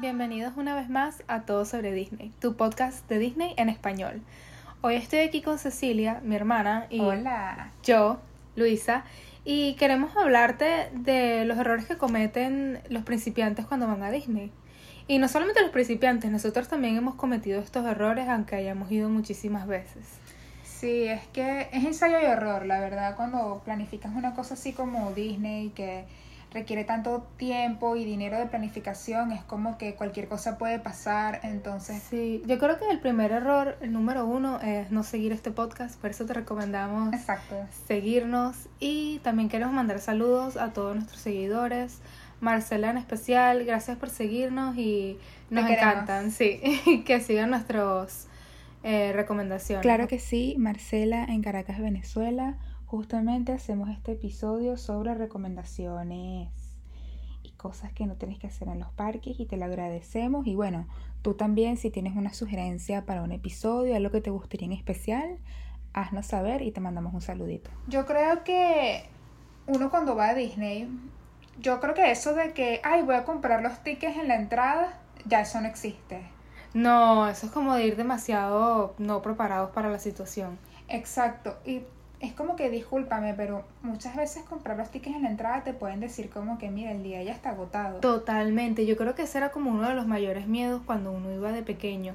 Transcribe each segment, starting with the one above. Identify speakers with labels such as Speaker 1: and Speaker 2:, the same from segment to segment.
Speaker 1: Bienvenidos una vez más a Todo sobre Disney, tu podcast de Disney en español. Hoy estoy aquí con Cecilia, mi hermana, y
Speaker 2: Hola.
Speaker 1: yo, Luisa, y queremos hablarte de los errores que cometen los principiantes cuando van a Disney. Y no solamente los principiantes, nosotros también hemos cometido estos errores aunque hayamos ido muchísimas veces.
Speaker 2: Sí, es que es ensayo y error, la verdad, cuando planificas una cosa así como Disney, que requiere tanto tiempo y dinero de planificación, es como que cualquier cosa puede pasar, entonces...
Speaker 1: Sí, yo creo que el primer error, el número uno, es no seguir este podcast, por eso te recomendamos
Speaker 2: Exacto.
Speaker 1: seguirnos y también queremos mandar saludos a todos nuestros seguidores. Marcela en especial, gracias por seguirnos y nos
Speaker 2: Te queremos.
Speaker 1: encantan, sí, que sigan nuestros eh, recomendaciones.
Speaker 2: Claro que sí, Marcela en Caracas, Venezuela. Justamente hacemos este episodio sobre recomendaciones y cosas que no tienes que hacer en los parques y te lo agradecemos. Y bueno, tú también si tienes una sugerencia para un episodio, algo que te gustaría en especial, haznos saber y te mandamos un saludito. Yo creo que uno cuando va a Disney, yo creo que eso de que, ay, voy a comprar los tickets en la entrada, ya eso no existe.
Speaker 1: No, eso es como de ir demasiado no preparados para la situación.
Speaker 2: Exacto, y es como que discúlpame, pero muchas veces comprar los tickets en la entrada te pueden decir como que mira, el día ya está agotado.
Speaker 1: Totalmente, yo creo que ese era como uno de los mayores miedos cuando uno iba de pequeño,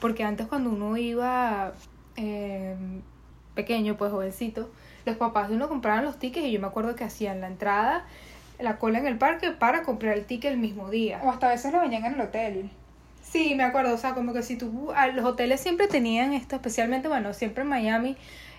Speaker 1: porque antes cuando uno iba eh, pequeño, pues jovencito, los papás de uno compraban los tickets y yo me acuerdo que hacían la entrada, la cola en el parque para comprar el ticket el mismo día.
Speaker 2: O hasta a veces lo venían en el hotel.
Speaker 1: Sí, me acuerdo, o sea, como que si tú, a- los hoteles siempre tenían esto, especialmente, bueno, siempre en Miami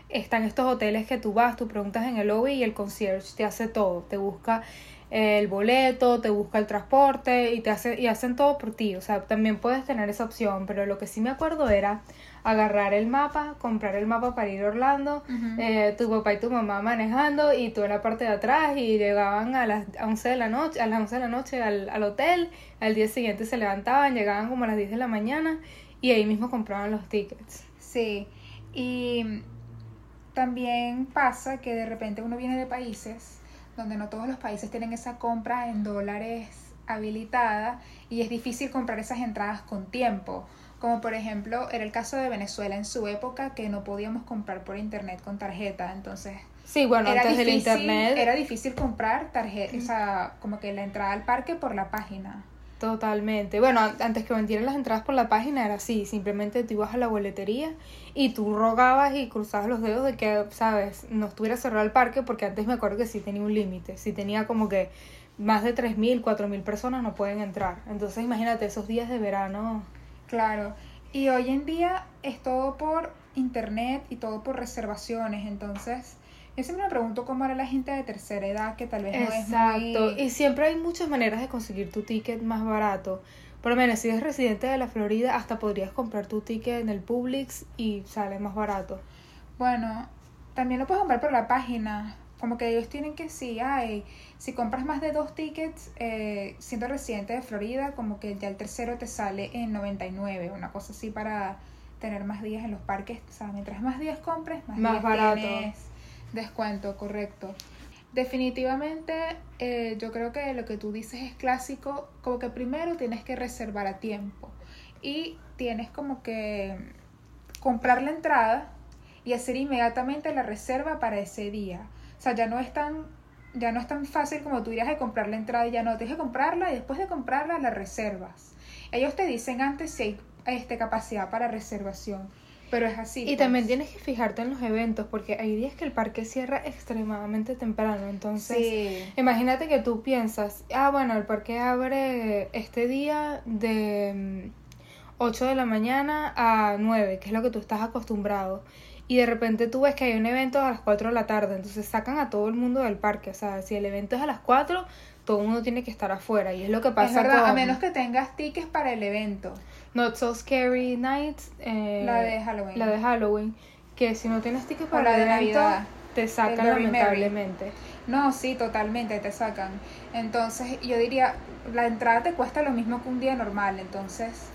Speaker 1: están estos hoteles que tú vas, tú preguntas en el lobby y el concierge te hace todo, te busca el boleto, te busca el transporte y te hace y hacen todo por ti, o sea, también puedes tener esa opción, pero lo que sí me acuerdo era agarrar el mapa, comprar el mapa para ir a Orlando, eh, tu papá y tu mamá manejando y tú en la parte de atrás y llegaban a las 11 de la noche, a las 11 de la noche al, al hotel, al día siguiente se levantaban, llegaban como a las 10 de la mañana y ahí mismo compraban los tickets.
Speaker 2: Sí, y también pasa que de repente uno viene de países donde no todos los países tienen esa compra en dólares habilitada y es difícil comprar esas entradas con tiempo. Como por ejemplo era el caso de Venezuela en su época que no podíamos comprar por internet con tarjeta, entonces
Speaker 1: Sí, bueno,
Speaker 2: era
Speaker 1: antes del
Speaker 2: difícil,
Speaker 1: internet,
Speaker 2: era difícil comprar tarjeta, o sea, como que la entrada al parque por la página.
Speaker 1: Totalmente. Bueno, an- antes que vendieran las entradas por la página era así, simplemente tú ibas a la boletería y tú rogabas y cruzabas los dedos de que, sabes, no estuviera cerrado el parque porque antes me acuerdo que sí tenía un límite, sí tenía como que más de 3.000, 4.000 personas no pueden entrar. Entonces imagínate esos días de verano.
Speaker 2: Claro, y hoy en día es todo por internet y todo por reservaciones, entonces yo siempre me pregunto cómo era la gente de tercera edad que tal vez no es
Speaker 1: Exacto.
Speaker 2: muy...
Speaker 1: Y siempre hay muchas maneras de conseguir tu ticket más barato. Por lo menos si eres residente de la Florida, hasta podrías comprar tu ticket en el Publix y sale más barato.
Speaker 2: Bueno, también lo puedes comprar por la página, como que ellos tienen que sí, ay, si compras más de dos tickets, eh, siendo residente de Florida, como que ya el tercero te sale en 99, una cosa así para tener más días en los parques, o sea, mientras más días compres, más,
Speaker 1: Más
Speaker 2: días
Speaker 1: barato.
Speaker 2: tienes descuento, correcto. Definitivamente, eh, yo creo que lo que tú dices es clásico, como que primero tienes que reservar a tiempo y tienes como que comprar la entrada y hacer inmediatamente la reserva para ese día. O sea, ya no es tan, ya no es tan fácil como tú irías a comprar la entrada y ya no, tienes que comprarla y después de comprarla la reservas. Ellos te dicen antes si hay este, capacidad para reservación, pero es así.
Speaker 1: Y
Speaker 2: pues.
Speaker 1: también tienes que fijarte en los eventos, porque hay días que el parque cierra extremadamente temprano. Entonces,
Speaker 2: Sí.
Speaker 1: imagínate que tú piensas, ah, bueno, el parque abre este día de mm, 8 de la mañana a 9, que es lo que tú estás acostumbrado. Y de repente tú ves que hay un evento a las 4 de la tarde, entonces sacan a todo el mundo del parque. O sea, si el evento es a las 4, todo el mundo tiene que estar afuera. Y es lo que
Speaker 2: Es
Speaker 1: pasa
Speaker 2: verdad,
Speaker 1: con
Speaker 2: a menos que tengas tickets para el evento.
Speaker 1: Not So Scary Nights. eh,
Speaker 2: La de Halloween.
Speaker 1: La de Halloween. Que si no tienes ticket
Speaker 2: O
Speaker 1: para
Speaker 2: la
Speaker 1: el
Speaker 2: de
Speaker 1: evento,
Speaker 2: Navidad.
Speaker 1: te sacan lamentablemente.
Speaker 2: No, sí, totalmente, te sacan. Entonces, yo diría, la entrada te cuesta lo mismo que un día normal. Entonces,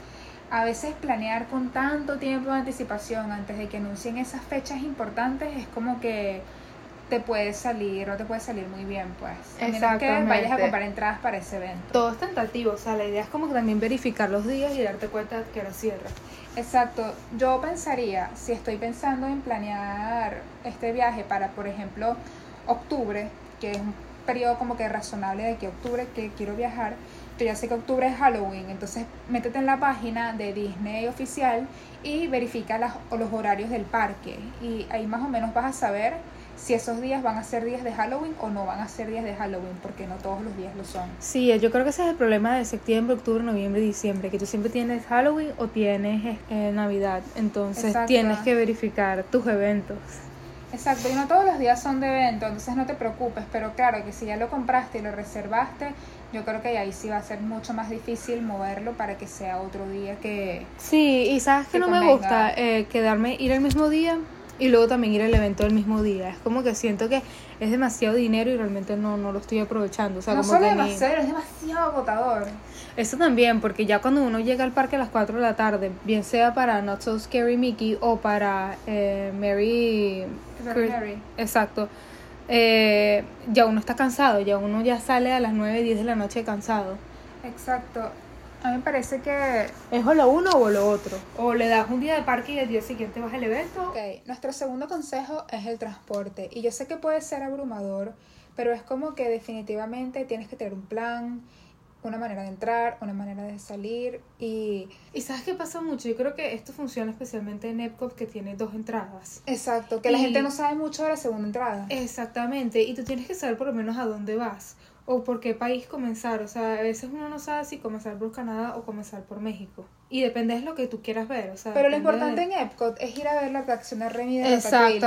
Speaker 2: a veces planear con tanto tiempo de anticipación antes de que anuncien esas fechas importantes es como que te puede salir o te puede salir muy bien, pues. A que vayas a comprar entradas para ese evento.
Speaker 1: Todo es tentativo, o sea, la idea es como que también verificar los días y darte cuenta que ahora cierra.
Speaker 2: Exacto. Yo pensaría, si estoy pensando en planear este viaje para, por ejemplo, octubre, que es un periodo como que razonable de que octubre que quiero viajar, yo ya sé que octubre es Halloween, entonces métete en la página de Disney oficial y verifica las, los horarios del parque y ahí más o menos vas a saber si esos días van a ser días de Halloween o no van a ser días de Halloween, porque no todos los días lo son.
Speaker 1: Sí, yo creo que ese es el problema de septiembre, octubre, noviembre y diciembre, que tú siempre tienes Halloween o tienes eh, Navidad, entonces
Speaker 2: Exacto.
Speaker 1: tienes que verificar tus eventos.
Speaker 2: Exacto, y no todos los días son de evento, entonces no te preocupes, pero claro que si ya lo compraste y lo reservaste, yo creo que ahí sí va a ser mucho más difícil moverlo para que sea otro día que...
Speaker 1: Sí, y sabes que
Speaker 2: Que
Speaker 1: no me gusta Eh, quedarme, ir el mismo día y luego también ir al evento el mismo día. Es como que siento que es demasiado dinero y realmente no, no lo estoy aprovechando. O sea,
Speaker 2: no
Speaker 1: como
Speaker 2: solo
Speaker 1: que ni-
Speaker 2: demasiado, es demasiado agotador.
Speaker 1: Eso también, porque ya cuando uno llega al parque a las 4 de la tarde, bien sea para Not So Scary Mickey o para eh, Mary...
Speaker 2: Mary.
Speaker 1: Exacto. Eh, ya uno está cansado, ya uno ya sale a las 9, 10 de la noche cansado.
Speaker 2: Exacto. A mí me parece que...
Speaker 1: Es o lo uno o lo otro. O le das un día de parque y el día siguiente vas al evento.
Speaker 2: Ok, nuestro segundo consejo es el transporte. Y yo sé que puede ser abrumador, pero es como que definitivamente tienes que tener un plan, una manera de entrar, una manera de salir y...
Speaker 1: Y sabes qué pasa mucho, yo creo que esto funciona especialmente en Epcot que tiene dos entradas.
Speaker 2: Exacto, que la gente no sabe mucho de la segunda entrada.
Speaker 1: Exactamente, y tú tienes que saber por lo menos a dónde vas o por qué país comenzar. O sea, a veces uno no sabe si comenzar por Canadá o comenzar por México. Y depende de lo que tú quieras ver. O sea,
Speaker 2: Pero lo importante
Speaker 1: de-
Speaker 2: en Epcot es ir a ver la atracción de Remy de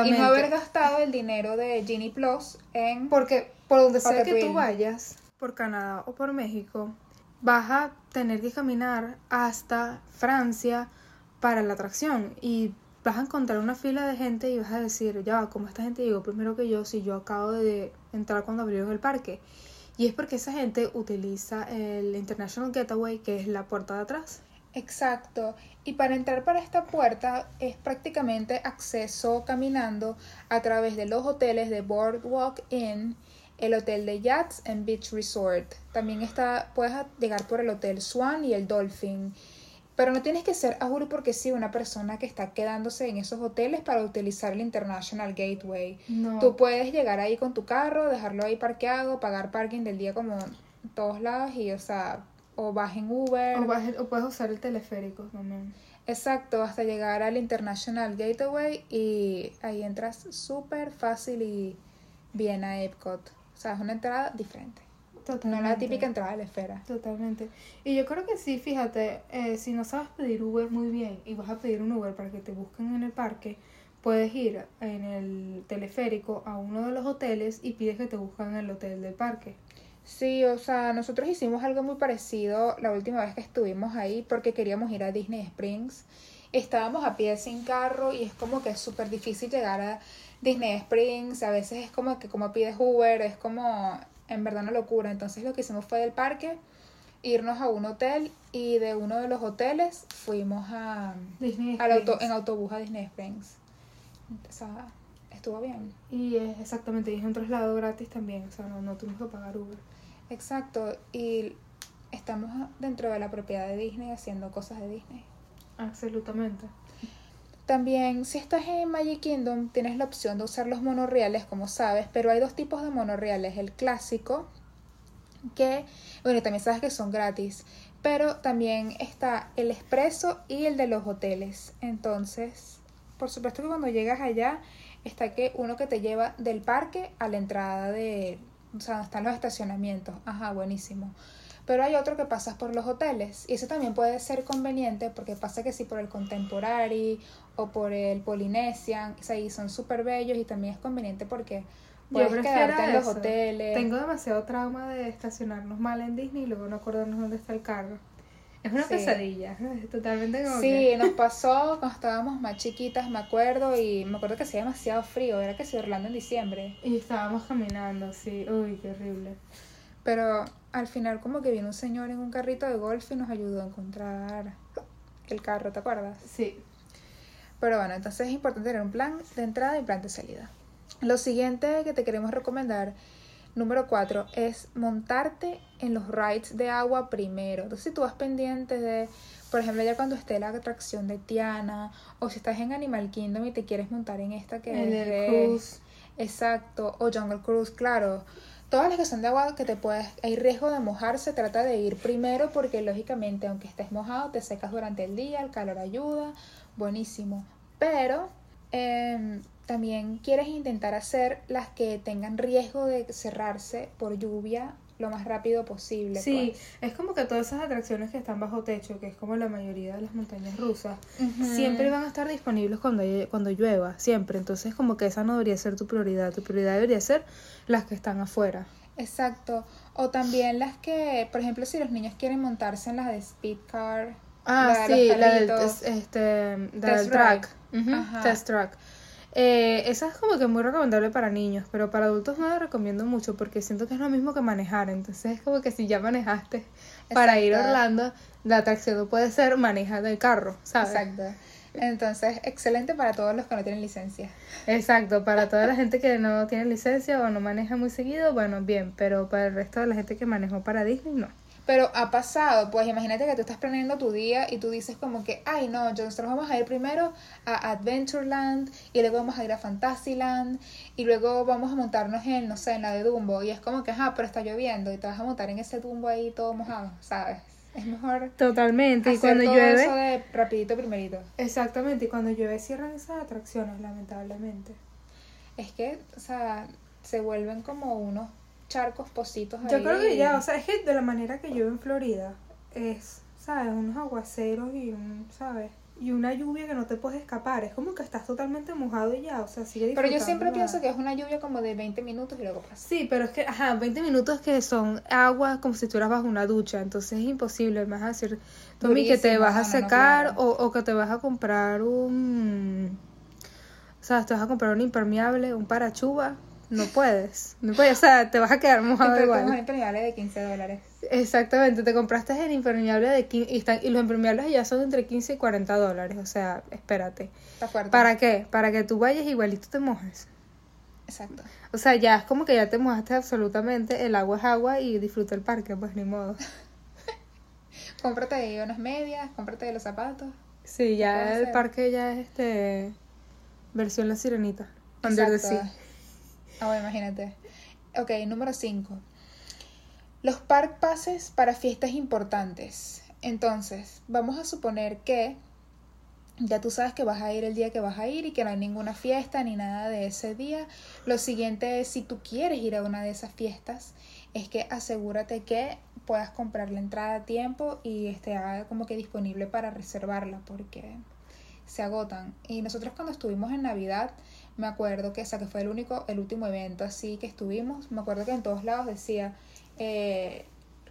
Speaker 2: y no haber gastado el dinero de Genie Plus en...
Speaker 1: Porque por donde sea que tú vayas, por Canadá o por México, vas a tener que caminar hasta Francia para la atracción y vas a encontrar una fila de gente y vas a decir, ya va, ¿cómo esta gente llegó primero que yo si yo acabo de entrar cuando abrieron el parque? Y es porque esa gente utiliza el International Getaway, que es la puerta de atrás.
Speaker 2: Exacto. Y para entrar para esta puerta es prácticamente acceso caminando a través de los hoteles de Boardwalk Inn, el hotel de Yachts and Beach Resort. También está, puedes llegar por el hotel Swan y el Dolphin. Pero no tienes que ser, a juro porque sí, una persona que está quedándose en esos hoteles para utilizar el International Gateway.
Speaker 1: No.
Speaker 2: Tú puedes llegar ahí con tu carro, dejarlo ahí parqueado, pagar parking del día como en todos lados y, o sea, o vas en Uber.
Speaker 1: o, vas- o puedes usar el teleférico también.
Speaker 2: Exacto, hasta llegar al International Gateway y ahí entras súper fácil y bien a Epcot. O sea, es una entrada diferente. No la
Speaker 1: Totalmente.
Speaker 2: típica entrada de la esfera.
Speaker 1: Totalmente. Y yo creo que sí, fíjate, eh, si no sabes pedir Uber muy bien y vas a pedir un Uber para que te busquen en el parque, puedes ir en el teleférico a uno de los hoteles y pides que te busquen en el hotel del parque.
Speaker 2: Sí, o sea, nosotros hicimos algo muy parecido la última vez que estuvimos ahí porque queríamos ir a Disney Springs. Estábamos a pie sin carro y es como que es súper difícil llegar a Disney Springs. A veces es como que como pides Uber, es como en verdad una locura. Entonces lo que hicimos fue del parque irnos a un hotel y de uno de los hoteles fuimos a
Speaker 1: Disney
Speaker 2: al auto, en autobús a Disney Springs. O sea, estuvo bien.
Speaker 1: Y es exactamente, y es un traslado gratis también, o sea, no, no tuvimos que pagar Uber.
Speaker 2: Exacto, y estamos dentro de la propiedad de Disney haciendo cosas de Disney.
Speaker 1: Absolutamente.
Speaker 2: También, si estás en Magic Kingdom, tienes la opción de usar los monorreales, como sabes, pero hay dos tipos de monorreales. El clásico, que, bueno, también sabes que son gratis, pero también está el expreso y el de los hoteles. Entonces, por supuesto que cuando llegas allá, está que uno que te lleva del parque a la entrada de, o sea, donde están los estacionamientos. Ajá, buenísimo. Pero hay otro que pasas por los hoteles y eso también puede ser conveniente porque pasa que si por el Contemporary o por el Polynesian, o sea, y son súper bellos y también es conveniente porque puedes quedarte en los
Speaker 1: eso.
Speaker 2: hoteles.
Speaker 1: Tengo demasiado trauma de estacionarnos mal en Disney y luego no acordarnos dónde está el carro. Es una
Speaker 2: Sí.
Speaker 1: pesadilla, es totalmente como
Speaker 2: Sí,
Speaker 1: que-
Speaker 2: nos pasó cuando estábamos más chiquitas, me acuerdo, y me acuerdo que hacía demasiado frío, era que se Orlando en diciembre.
Speaker 1: Y estábamos caminando, sí, uy, qué horrible.
Speaker 2: Pero al final como que vino un señor en un carrito de golf y nos ayudó a encontrar el carro, ¿te acuerdas?
Speaker 1: Sí,
Speaker 2: Pero bueno, entonces es importante tener un plan de entrada y plan de salida. Lo siguiente que te queremos recomendar, número cuatro, es montarte en los rides de agua primero. Entonces, si tú vas pendiente de, por ejemplo, ya cuando esté la atracción de Tiana, o si estás en Animal Kingdom y te quieres montar en esta que
Speaker 1: El
Speaker 2: es
Speaker 1: Cruise.
Speaker 2: Exacto, o Jungle Cruise, claro. Todas las que son de agua que te puedes, hay riesgo de mojarse, trata de ir primero porque lógicamente aunque estés mojado te secas durante el día, el calor ayuda, buenísimo. Pero em, también quieres intentar hacer las que tengan riesgo de cerrarse por lluvia lo más rápido posible.
Speaker 1: Sí,
Speaker 2: pues.
Speaker 1: es como que todas esas atracciones que están bajo techo, que es como la mayoría de las montañas rusas, siempre van a estar disponibles cuando, cuando llueva, siempre. Entonces, como que esa no debería ser tu prioridad. Tu prioridad debería ser las que están afuera.
Speaker 2: Exacto. O también las que, por ejemplo, si los niños quieren montarse en las de Speed Car.
Speaker 1: Ah,
Speaker 2: de
Speaker 1: sí,
Speaker 2: los
Speaker 1: la del, este, la del track. Test track. Eh, esa es como que muy recomendable para niños, pero para adultos no la recomiendo mucho porque siento que es lo mismo que manejar. Entonces es como que si ya manejaste para ir a. Orlando, la atracción no puede ser manejando el carro, ¿sabes?
Speaker 2: Exacto. Entonces, excelente para todos los que no tienen licencia.
Speaker 1: Exacto, para toda la gente que no tiene licencia o no maneja muy seguido, bueno, bien, pero para el resto de la gente que manejó para Disney, no.
Speaker 2: Pero ha pasado, pues imagínate que tú estás planeando tu día y tú dices como que, ay no, yo- nosotros vamos a ir primero a Adventureland y luego vamos a ir a Fantasyland y luego vamos a montarnos en, no sé, en la de Dumbo y es como que, ajá, pero está lloviendo y te vas a montar en ese Dumbo ahí todo mojado, ¿sabes? Es mejor
Speaker 1: Totalmente, y
Speaker 2: hacer
Speaker 1: cuando
Speaker 2: todo
Speaker 1: llueve...
Speaker 2: eso de rapidito primerito.
Speaker 1: Exactamente, y cuando llueve cierran esas atracciones, lamentablemente.
Speaker 2: Es que, o sea, se vuelven como unos charcos, pocitos
Speaker 1: Yo
Speaker 2: ahí.
Speaker 1: creo que ya, o sea, es que de la manera que llueve en Florida es, ¿sabes? Unos aguaceros y un, ¿sabes? Y una lluvia que no te puedes escapar. Es como que estás totalmente mojado y ya, o sea, sigue
Speaker 2: Pero yo siempre
Speaker 1: la-
Speaker 2: pienso que es una lluvia como de 20 minutos y luego pasa.
Speaker 1: Sí, pero es que, ajá, 20 minutos que son agua como si estuvieras bajo una ducha, entonces es imposible. A decir, Tommy, que te vas a
Speaker 2: no, no, no,
Speaker 1: secar
Speaker 2: claro.
Speaker 1: o, o que te vas a comprar un... O sea, te vas a comprar un impermeable, un parachuba. No puedes, no puedes, o sea, te vas a quedar mojado
Speaker 2: Pero
Speaker 1: igual.
Speaker 2: un impermeable de 15 dólares.
Speaker 1: Exactamente, te compraste el impermeable de 15 y, están, y los impermeables ya son entre 15 y 40 dólares, o sea, espérate.
Speaker 2: Está fuerte.
Speaker 1: ¿Para qué? Para que tú vayas igualito te mojes.
Speaker 2: Exacto.
Speaker 1: O sea, ya es como que ya te mojaste absolutamente, el agua es agua y disfruta el parque, pues ni modo.
Speaker 2: Cómprate ahí unas medias, cómprate los zapatos.
Speaker 1: Sí, ya el parque ya es este versión la sirenita. Under the
Speaker 2: Exacto.
Speaker 1: sea.
Speaker 2: Ah, bueno, imagínate. Ok, número 5. Los park passes para fiestas importantes. Entonces, vamos a suponer que ya tú sabes que vas a ir el día que vas a ir y que no hay ninguna fiesta ni nada de ese día. Lo siguiente es, si tú quieres ir a una de esas fiestas, es que asegúrate que puedas comprar la entrada a tiempo y esté como que disponible para reservarla porque se agotan. Y nosotros cuando estuvimos en Navidad, me acuerdo que, o sea, que fue el único, el último evento así que estuvimos, me acuerdo que en todos lados decía eh,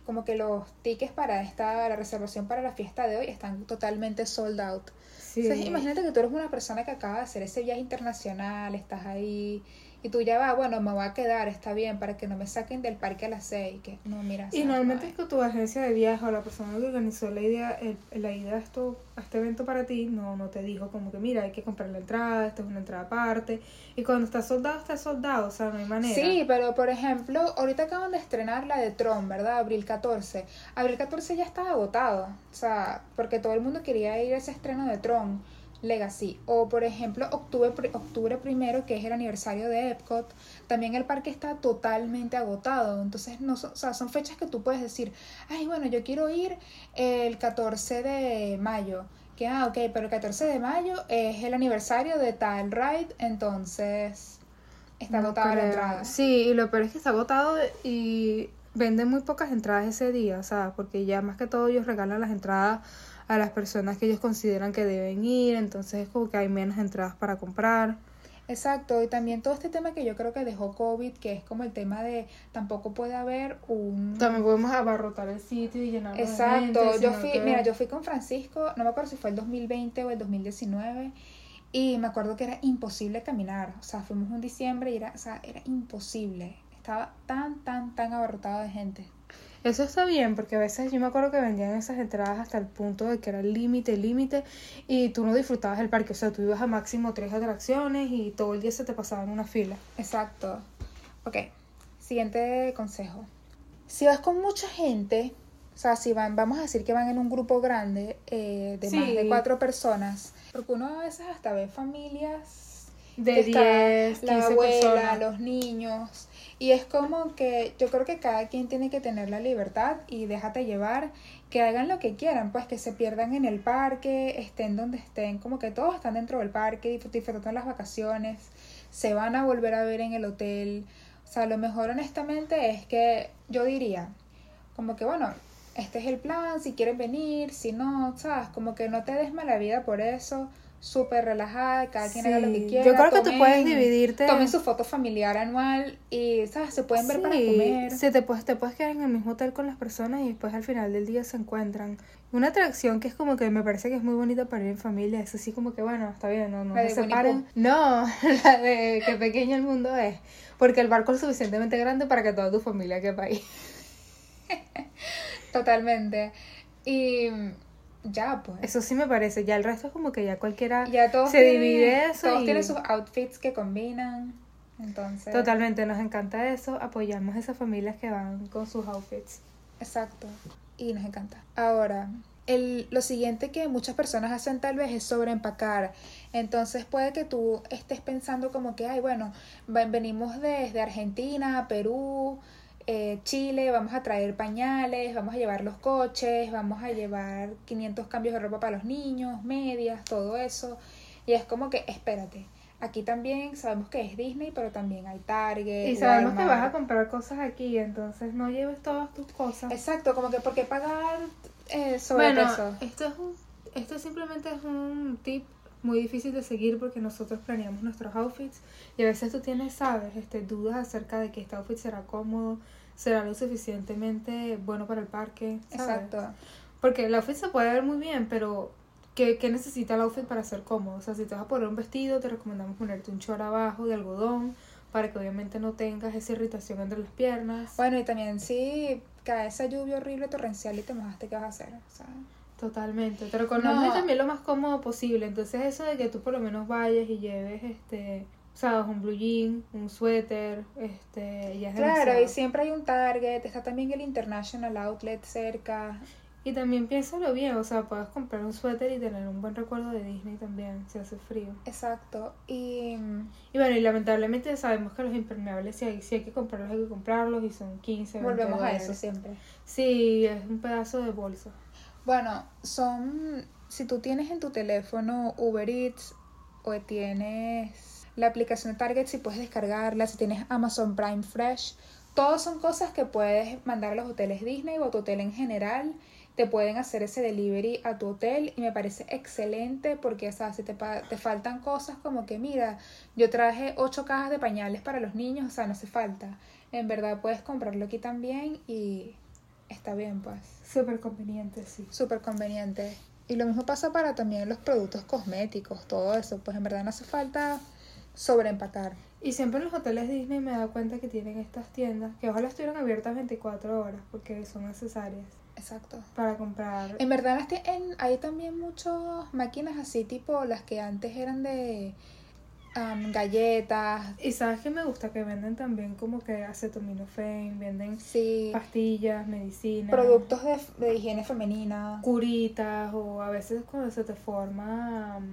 Speaker 2: como que los tickets para esta, la reservación para la fiesta de hoy están totalmente sold out.
Speaker 1: Sí.
Speaker 2: Entonces, imagínate que tú eres una persona que acaba de hacer ese viaje internacional, estás ahí y tú ya va, bueno, me voy a quedar, está bien, para que no me saquen del parque a las seis. Que no, mira.
Speaker 1: Y normalmente
Speaker 2: No,
Speaker 1: es que tu agencia de viaje o la persona que organizó la idea, el- la idea de esto, a este evento para ti, no, no te dijo como que mira, hay que comprar la entrada, esta es una entrada aparte. Y cuando está soldado, está soldado, o sea, no hay manera.
Speaker 2: Sí, pero por ejemplo, ahorita acaban de estrenar la de Tron, ¿verdad? Abril 14. Abril 14 ya estaba agotado, o sea, porque todo el mundo quería ir a ese estreno de Tron Legacy. O por ejemplo, octubre, octubre primero, que es el aniversario de Epcot, también el parque está totalmente agotado. Entonces, no son, o sea, son fechas que tú puedes decir, ay, bueno, yo quiero ir el 14 de mayo. Que, ah, ok, pero el 14 de mayo es el aniversario de tal ride, entonces está
Speaker 1: No
Speaker 2: agotada la entrada.
Speaker 1: Sí, y lo peor es que está agotado y venden muy pocas entradas ese día, o sea, porque ya más que todo ellos regalan las entradas a las personas que ellos consideran que deben ir, entonces es como que hay menos entradas para comprar.
Speaker 2: Exacto, y también todo este tema que yo creo que dejó COVID, que es como el tema de tampoco puede haber un...
Speaker 1: También podemos abarrotar el sitio y llenarlo de gente,
Speaker 2: Exacto, yo fui,
Speaker 1: que-
Speaker 2: mira, yo fui con Francisco, no me acuerdo si fue el 2020 o el 2019, y me acuerdo que era imposible caminar, o sea, fuimos un diciembre y era, o sea, era imposible, estaba tan, tan, tan abarrotado de gente.
Speaker 1: Eso está bien, porque a veces yo me acuerdo que vendían esas entradas hasta el punto de que era límite, límite, y tú no disfrutabas el parque. O sea, tú ibas a máximo tres atracciones y todo el día se te pasaba en una fila.
Speaker 2: Exacto. Ok, siguiente consejo. Si vas con mucha gente, o sea, si van, vamos a decir que van en un grupo grande eh, de más de cuatro personas, porque uno a veces hasta ve familias
Speaker 1: De
Speaker 2: que está
Speaker 1: 10,
Speaker 2: la
Speaker 1: 15
Speaker 2: abuela,
Speaker 1: personas.
Speaker 2: los niños, y es como que yo creo que cada quien tiene que tener la libertad y déjate llevar, que hagan lo que quieran, pues que se pierdan en el parque, estén donde estén, como que todos están dentro del parque, disfrut- disfrutando las vacaciones, se van a volver a ver en el hotel. O sea, lo mejor honestamente es que yo diría, como que bueno, este es el plan, si quieren venir, si no, ¿sabes? Como que no te des mala vida por eso, súper relajada, cada quien haga lo que quiera.
Speaker 1: yo creo que tú puedes dividirte-
Speaker 2: Tomen su foto familiar anual y, ¿sabes? Se pueden ver para
Speaker 1: Sí,
Speaker 2: comer.
Speaker 1: sí, te puedes, te puedes quedar en el mismo hotel con las personas y después al final del día se encuentran. Una atracción que es como que me parece que es muy bonita para ir en familia, es así como que bueno, está bien, no, no se separen. No, la de qué pequeño el mundo es. Porque el barco es suficientemente grande para que toda tu familia quepa ahí.
Speaker 2: Totalmente. Y ya, pues.
Speaker 1: Eso sí me parece, ya el resto es como que ya cualquiera
Speaker 2: Ya todos
Speaker 1: se
Speaker 2: tienen,
Speaker 1: divide eso
Speaker 2: Todos
Speaker 1: y
Speaker 2: tienen sus outfits que combinan. Entonces.
Speaker 1: totalmente nos encanta eso, apoyamos a esas familias que van con sus outfits.
Speaker 2: Exacto. Y nos encanta. Ahora, el, lo siguiente que muchas personas hacen tal vez es sobreempacar. Entonces puede que tú estés pensando como que, ay, bueno, venimos desde Argentina, Perú, eh, Chile, vamos a traer pañales, vamos a llevar los coches, vamos a llevar 500 cambios de ropa para los niños, medias, todo eso. Y es como que, espérate. Aquí también sabemos que es Disney, pero también hay Target.
Speaker 1: Y sabemos que vas a comprar cosas aquí, entonces no lleves todas tus cosas.
Speaker 2: Exacto, como que, ¿por qué pagar eh,
Speaker 1: Bueno,
Speaker 2: sobrepeso?
Speaker 1: esto es un, esto simplemente es un tip muy difícil de seguir porque nosotros planeamos nuestros outfits y a veces tú tienes, sabes, este, dudas acerca de que este outfit será cómodo, será lo suficientemente bueno para el parque, ¿sabes?
Speaker 2: Exacto.
Speaker 1: Porque el outfit se puede ver muy bien, pero ¿qué, qué necesita el outfit para ser cómodo? O sea, si te vas a poner un vestido, te recomendamos ponerte un short abajo de algodón para que obviamente no tengas esa irritación entre las piernas.
Speaker 2: Bueno, y también si cae esa lluvia horrible torrencial y te mojaste, ¿qué vas a hacer? O sea,
Speaker 1: Totalmente, te recomendamos
Speaker 2: No.
Speaker 1: también lo más cómodo posible. Entonces eso de que tú por lo menos vayas y lleves este, sabes, un blue jean, un suéter, este, ya es
Speaker 2: claro,
Speaker 1: demasiado.
Speaker 2: y siempre hay un Target, está también el International Outlet cerca.
Speaker 1: Y también piénsalo bien, o sea, puedes comprar un suéter y tener un buen recuerdo de Disney también, si hace frío.
Speaker 2: Exacto. Y mm,
Speaker 1: Y bueno, y lamentablemente sabemos que los impermeables, si hay, si hay que comprarlos, hay que comprarlos y son 15, 20
Speaker 2: volvemos a eso siempre.
Speaker 1: Sí, es un pedazo de bolsa.
Speaker 2: Bueno, son, si tú tienes en tu teléfono Uber Eats o tienes la aplicación de Target, si puedes descargarla, si tienes Amazon Prime Fresh, todos son cosas que puedes mandar a los hoteles Disney o a tu hotel en general. Te pueden hacer ese delivery a tu hotel y me parece excelente porque, o sea, si te, te faltan cosas como que, mira, yo traje ocho cajas de pañales para los niños, o sea, no hace falta. En verdad puedes comprarlo aquí también y está bien, pues.
Speaker 1: Súper conveniente, sí.
Speaker 2: Súper conveniente. Y lo mismo pasa para también los productos cosméticos, todo eso. Pues en verdad no hace falta sobreempacar.
Speaker 1: Y siempre en los hoteles Disney me he dado cuenta que tienen estas tiendas, que ojalá estuvieran abiertas 24 horas, porque son necesarias
Speaker 2: Exacto.
Speaker 1: para comprar.
Speaker 2: En verdad las en- hay también muchas máquinas así, tipo las que antes eran de am, galletas.
Speaker 1: Y sabes que me gusta que venden también como que acetaminofén, venden
Speaker 2: Sí.
Speaker 1: pastillas, medicinas,
Speaker 2: Productos de, de higiene femenina.
Speaker 1: curitas o a veces cuando se te forma um,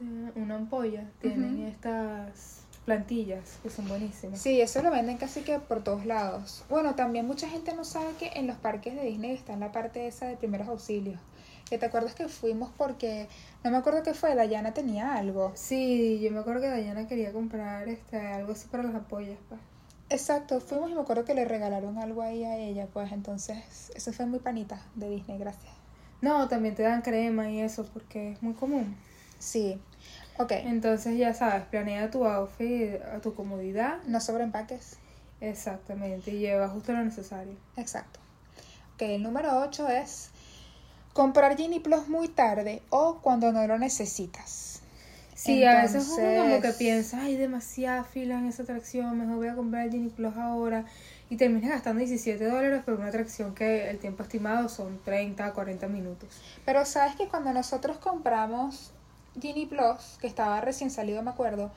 Speaker 1: una ampolla, tienen estas plantillas que son buenísimas.
Speaker 2: Sí, eso lo venden casi que por todos lados. Bueno, también mucha gente no sabe que en los parques de Disney está en la parte esa de primeros auxilios. Que te acuerdas que fuimos porque, no me acuerdo qué fue, Dayana tenía algo.
Speaker 1: Sí, yo me acuerdo que Dayana quería comprar este algo así para las ampollas, pues.
Speaker 2: Exacto, fuimos y me acuerdo que le regalaron algo ahí a ella, pues entonces, eso fue muy panita de Disney, gracias.
Speaker 1: No, también te dan crema y eso porque es muy común.
Speaker 2: Sí, ok,
Speaker 1: Entonces ya sabes, planea tu outfit a tu comodidad.
Speaker 2: no sobreempaques.
Speaker 1: Exactamente, y lleva justo lo necesario.
Speaker 2: Exacto. Ok, el número 8 es comprar Genie Plus muy tarde o cuando no lo necesitas.
Speaker 1: Sí, a veces uno como que piensa, ay, demasiada fila en esa atracción, mejor voy a comprar el Genie Plus ahora. y terminas gastando 17 dólares por una atracción que el tiempo estimado son 30 a 40 minutos.
Speaker 2: Pero sabes que cuando nosotros compramos Genie Plus, que estaba recién salido, me acuerdo,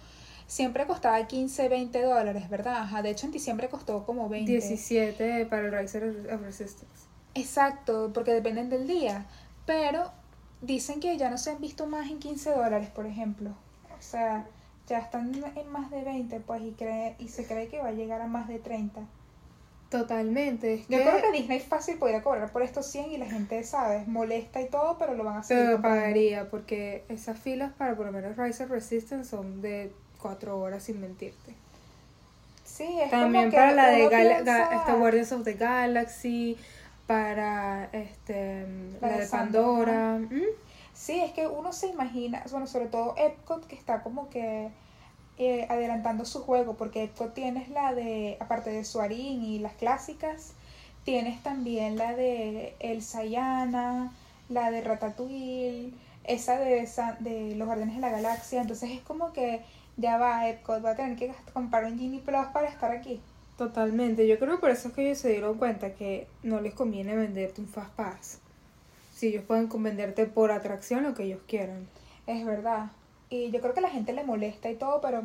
Speaker 2: siempre costaba 15, 20 dólares, ¿verdad? Ajá, de hecho en diciembre costó como 20.
Speaker 1: 17 para el Riser of Resistance.
Speaker 2: Exacto, porque dependen del día. Pero dicen que ya no se han visto más en 15 dólares, por ejemplo. O sea, ya están en más de 20, pues, y, cree, y se cree que va a llegar a más de 30.
Speaker 1: Totalmente. Es
Speaker 2: Yo
Speaker 1: que-
Speaker 2: creo que Disney fácil podría cobrar por estos 100 y la gente, ¿sabes? Molesta y todo, pero lo van a hacer.
Speaker 1: Pero pagaría porque esas filas para por lo menos Riser Resistance son de 4 horas sin mentirte.
Speaker 2: Sí, es
Speaker 1: También para la de Gal- Ga- este Guardians of the Galaxy, para este
Speaker 2: La
Speaker 1: la,
Speaker 2: de
Speaker 1: Pandora. ¿Mm?
Speaker 2: Sí, es que uno se imagina, bueno, sobre todo Epcot que está como que eh, adelantando su juego, porque Epcot tienes la de, aparte de Suarín y las clásicas, tienes también la de El Sayana, la de Ratatouille, esa de, de Los Guardianes de la Galaxia, entonces es como que ya va Epcot, va a tener que comprar un Genie Plus para estar aquí.
Speaker 1: Totalmente. Yo creo que por eso es que ellos se dieron cuenta que no les conviene venderte un Fast Pass. Si ellos pueden venderte por atracción lo que ellos quieran.
Speaker 2: Es verdad. Y yo creo que la gente le molesta y todo, pero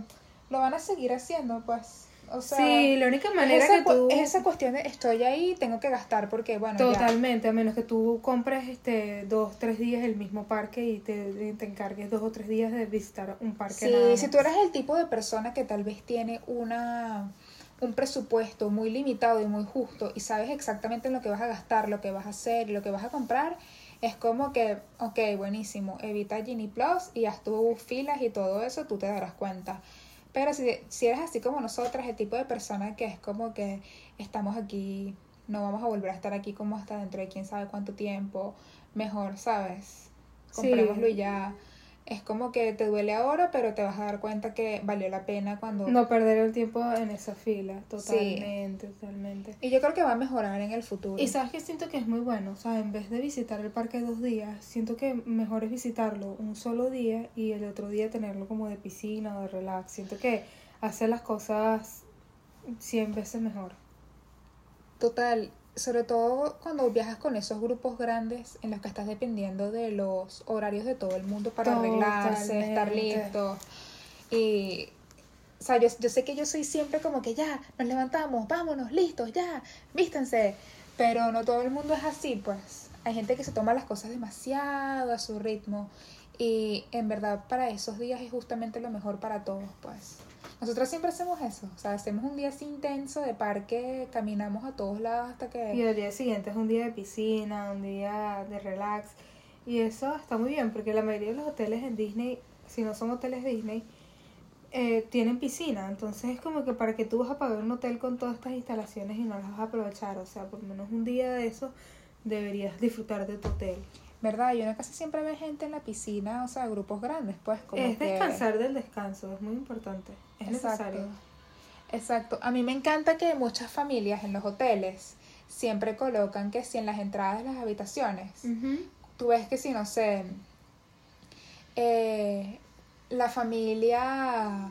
Speaker 2: lo van a seguir haciendo, pues. O sea,
Speaker 1: sí, la única manera
Speaker 2: esa,
Speaker 1: que tú...
Speaker 2: es esa cuestión de estoy ahí, tengo que gastar porque, bueno, ya.
Speaker 1: Totalmente, a menos que tú compres este dos, tres días el mismo parque y te, te encargues dos o tres días de visitar un parque.
Speaker 2: Sí,
Speaker 1: nada
Speaker 2: si tú eres el tipo de persona que tal vez tiene una un presupuesto muy limitado y muy justo y sabes exactamente en lo que vas a gastar, lo que vas a hacer y lo que vas a comprar, es como que, ok, buenísimo, evita Genie Plus y haz tus filas y todo eso, tú te darás cuenta. Pero si, si eres así como nosotras, el tipo de persona que es como que estamos aquí, no vamos a volver a estar aquí como hasta dentro de quién sabe cuánto tiempo, mejor, ¿sabes?
Speaker 1: Sí.
Speaker 2: Comprémoslo y ya. Es como que te duele ahora, pero te vas a dar cuenta que valió la pena cuando...
Speaker 1: No perder el tiempo en esa fila, totalmente, totalmente.
Speaker 2: Y yo creo que va a mejorar en el futuro.
Speaker 1: Y sabes que siento que es muy bueno, o sea, en vez de visitar el parque dos días, siento que mejor es visitarlo un solo día y el otro día tenerlo como de piscina o de relax. Siento que hace las cosas 100 veces mejor.
Speaker 2: Total, sobre todo cuando viajas con esos grupos grandes en los que estás dependiendo de los horarios de todo el mundo para arreglarse, estar listos. Y, o sea, yo, yo sé que yo soy siempre como que ya, nos levantamos, vámonos, listos, ya, vístanse. Pero no todo el mundo es así, pues. Hay gente que se toma las cosas demasiado a su ritmo. Y en verdad para esos días es justamente lo mejor para todos, pues. Nosotros siempre hacemos eso, o sea, hacemos un día así intenso de parque, caminamos a todos lados hasta que...
Speaker 1: Y el día siguiente es un día de piscina, un día de relax. Y eso está muy bien porque la mayoría de los hoteles en Disney, si no son hoteles Disney, eh, tienen piscina. Entonces es como que para que tú vas a pagar un hotel con todas estas instalaciones y no las vas a aprovechar. O sea, por lo menos un día de eso deberías disfrutar de tu hotel.
Speaker 2: ¿Verdad? Y uno casi siempre ve gente en la piscina, o sea, grupos grandes, pues como
Speaker 1: es
Speaker 2: que-
Speaker 1: descansar del descanso, es muy importante. Es
Speaker 2: Exacto.
Speaker 1: necesario.
Speaker 2: Exacto. A mí me encanta que muchas familias en los hoteles siempre colocan que si en las entradas de las habitaciones,
Speaker 1: Ujú.
Speaker 2: tú ves que si, no sé, eh, la familia,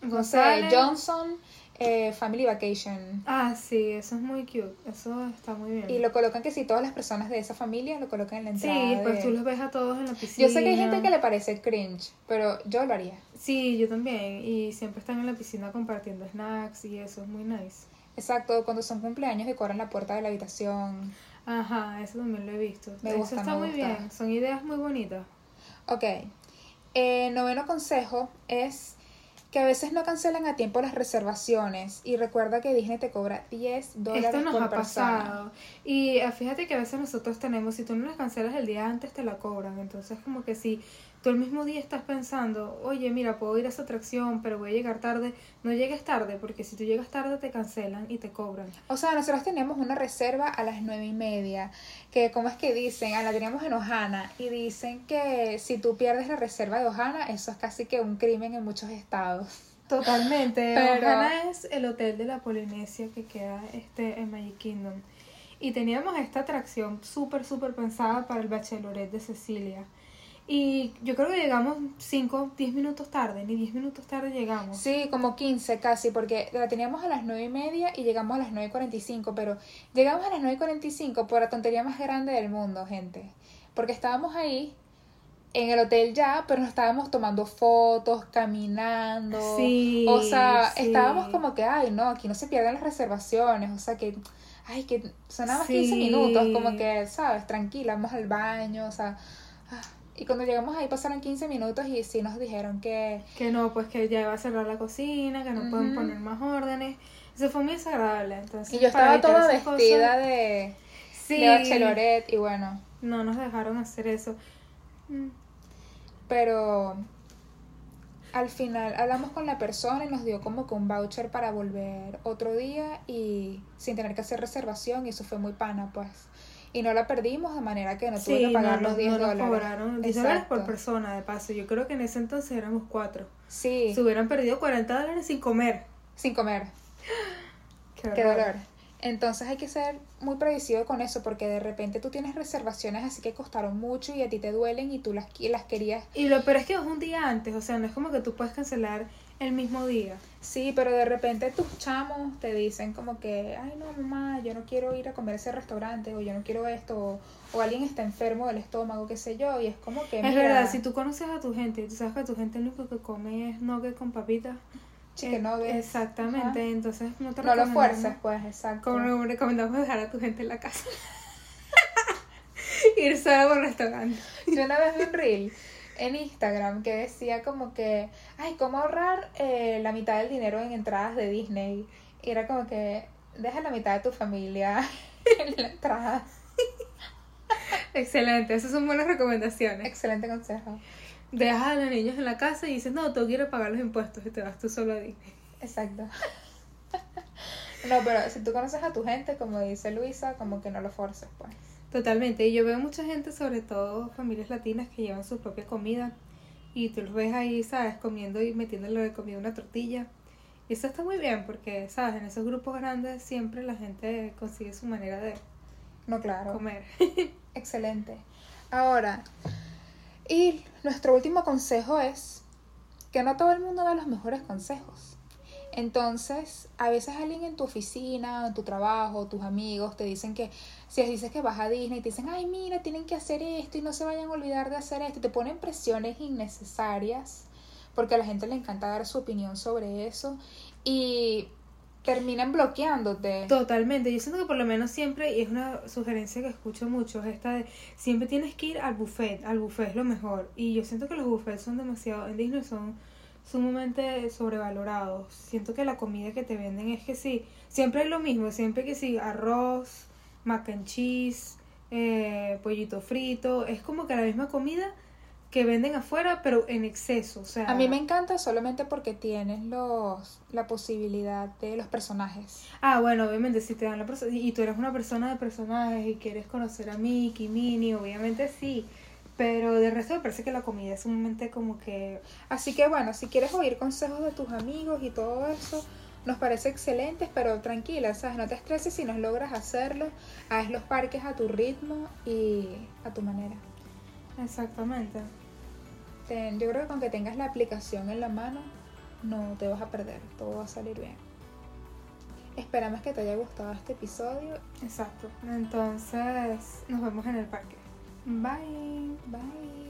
Speaker 2: no sé. Johnson, eh, Family Vacation,
Speaker 1: Ah, sí, eso es muy cute. Eso está muy bien.
Speaker 2: y lo colocan que si todas las personas de esa familia lo colocan en la entrada.
Speaker 1: Sí, pues
Speaker 2: de-
Speaker 1: tú los ves a todos en la piscina.
Speaker 2: Yo sé que hay gente que le parece cringe, pero yo lo haría.
Speaker 1: Sí, yo también. Y siempre están en la piscina compartiendo snacks y eso es muy nice.
Speaker 2: Exacto, cuando son cumpleaños decoran la puerta de la habitación.
Speaker 1: Ajá, eso también lo he visto.
Speaker 2: Me
Speaker 1: eso
Speaker 2: gusta,
Speaker 1: está
Speaker 2: me
Speaker 1: muy
Speaker 2: gusta.
Speaker 1: bien. Son ideas muy bonitas.
Speaker 2: Ok. Eh, noveno consejo es que a veces no cancelan a tiempo las reservaciones y recuerda que Disney te cobra 10 dólares
Speaker 1: Esto nos
Speaker 2: por
Speaker 1: ha
Speaker 2: persona.
Speaker 1: pasado. Y ah, fíjate que a veces nosotros tenemos, si tú no las cancelas el día antes, te la cobran. Entonces, como que si tú el mismo día estás pensando, oye, mira, puedo ir a esa atracción, pero voy a llegar tarde, no llegues tarde, porque si tú llegas tarde te cancelan y te cobran.
Speaker 2: O sea, nosotros tenemos una reserva a las nueve y media, que como es que dicen, ah, la teníamos en Ojana, y dicen que si tú pierdes la reserva de Ojana, eso es casi que un crimen en muchos estados.
Speaker 1: Totalmente.
Speaker 2: Pero-
Speaker 1: Ojana es el hotel de la Polinesia que queda este, en Magic Kingdom. Y teníamos esta atracción súper, súper pensada para el bachelorette de Cecilia. Y yo creo que llegamos 5, 10 minutos tarde, ni 10 minutos tarde llegamos.
Speaker 2: Sí, como 15 casi, porque la teníamos a las 9 y media y llegamos a las 9 y 45, pero llegamos a las 9 y 45 por la tontería más grande del mundo, gente. Porque estábamos ahí en el hotel ya, pero nos estábamos tomando fotos, caminando.
Speaker 1: Sí,
Speaker 2: O sea,
Speaker 1: sí.
Speaker 2: estábamos como que, ay, no, aquí no se pierden las reservaciones. O sea, que, ay, que son nada más
Speaker 1: Sí.
Speaker 2: 15 minutos, como que, ¿sabes? Tranquila, vamos al baño, o sea. ah. Y cuando llegamos ahí pasaron 15 minutos y sí nos dijeron que,
Speaker 1: Que no, pues que ya iba a cerrar la cocina, que no pueden poner más órdenes. Eso fue muy desagradable. Entonces,
Speaker 2: Y yo estaba toda vestida
Speaker 1: cosas,
Speaker 2: de,
Speaker 1: Sí.
Speaker 2: de bachelorette y bueno,
Speaker 1: No nos dejaron hacer eso. Mm.
Speaker 2: pero al final hablamos con la persona y nos dio como que un voucher para volver otro día y sin tener que hacer reservación y eso fue muy pana pues. Y no la perdimos de manera que no tuve
Speaker 1: Sí,
Speaker 2: que pagar
Speaker 1: no,
Speaker 2: los
Speaker 1: no,
Speaker 2: 10
Speaker 1: no nos
Speaker 2: dólares.
Speaker 1: cobraron 10 dólares por persona, de paso. Yo creo que en ese entonces éramos cuatro.
Speaker 2: Sí,
Speaker 1: Se hubieran perdido 40 dólares sin comer.
Speaker 2: sin comer.
Speaker 1: Qué,
Speaker 2: Qué dolor. Entonces hay que ser muy previsivo con eso porque de repente tú tienes reservaciones así que costaron mucho y a ti te duelen y tú las, las querías
Speaker 1: Y lo peor es que es un día antes, o sea, no es como que tú puedes cancelar el mismo día.
Speaker 2: Sí, pero de repente tus chamos te dicen como que, ay no mamá, yo no quiero ir a comer ese restaurante o yo no quiero esto o, o alguien está enfermo del estómago, qué sé yo, y es como que...
Speaker 1: Es
Speaker 2: mira,
Speaker 1: verdad, si tú conoces a tu gente y tú sabes que tu gente lo único que come es nugget con papitas.
Speaker 2: Chicken
Speaker 1: eh. Exactamente,
Speaker 2: Ajá.
Speaker 1: entonces no te
Speaker 2: No lo fuerces, pues, exacto.
Speaker 1: Como recomendamos dejar a tu gente en la casa. Ir sola por restaurante.
Speaker 2: Yo una vez vi un reel en Instagram que decía como que, ay, ¿cómo ahorrar eh, la mitad del dinero en entradas de Disney? Y era como que, deja la mitad de tu familia en la entrada.
Speaker 1: Excelente, esas son buenas recomendaciones.
Speaker 2: Excelente consejo.
Speaker 1: Dejas a los niños en la casa y dices, no, tú quieres pagar los impuestos y te vas tú solo a Disney.
Speaker 2: Exacto. No, pero si tú conoces a tu gente, como dice Luisa, como que no lo forces, pues.
Speaker 1: Totalmente, y yo veo mucha gente, sobre todo familias latinas, que llevan su propia comida y tú los ves ahí, ¿sabes? Comiendo y metiéndole de comida una tortilla. Y eso está muy bien porque, ¿sabes? En esos grupos grandes siempre la gente consigue su manera de
Speaker 2: No, claro.
Speaker 1: comer.
Speaker 2: Excelente. Ahora, y nuestro último consejo es que no todo el mundo da los mejores consejos. Entonces, a veces alguien en tu oficina, en tu trabajo, tus amigos te dicen que, si dices que vas a Disney, te dicen, ay, mira, tienen que hacer esto y no se vayan a olvidar de hacer esto. Te ponen presiones innecesarias porque a la gente le encanta dar su opinión sobre eso y terminan bloqueándote.
Speaker 1: Totalmente, yo siento que por lo menos siempre, y es una sugerencia que escucho mucho, es esta de siempre tienes que ir al buffet, al buffet es lo mejor. Y yo siento que los buffets son demasiado, en Disney son sumamente sobrevalorados. Siento que la comida que te venden es que sí, siempre es lo mismo, siempre que sí, arroz, mac and cheese, eh, pollito frito, es como que la misma comida que venden afuera, pero en exceso. O sea,
Speaker 2: A mí me encanta solamente porque tienes los la posibilidad de los personajes.
Speaker 1: Ah, bueno, obviamente si te dan la persona y tú eres una persona de personajes y quieres conocer a Mickey, Minnie, obviamente sí, pero de resto me parece que la comida es sumamente como que
Speaker 2: Así que bueno, si quieres oír consejos de tus amigos y todo eso, nos parece excelente, pero tranquila, ¿sabes? No te estreses si no logras hacerlo. Haz los parques a tu ritmo y a tu manera.
Speaker 1: exactamente.
Speaker 2: Ten- yo creo que con que tengas la aplicación en la mano, no te vas a perder, todo va a salir bien. Esperamos que te haya gustado este episodio.
Speaker 1: Exacto. Entonces, nos vemos en el parque. Bye.
Speaker 2: Bye.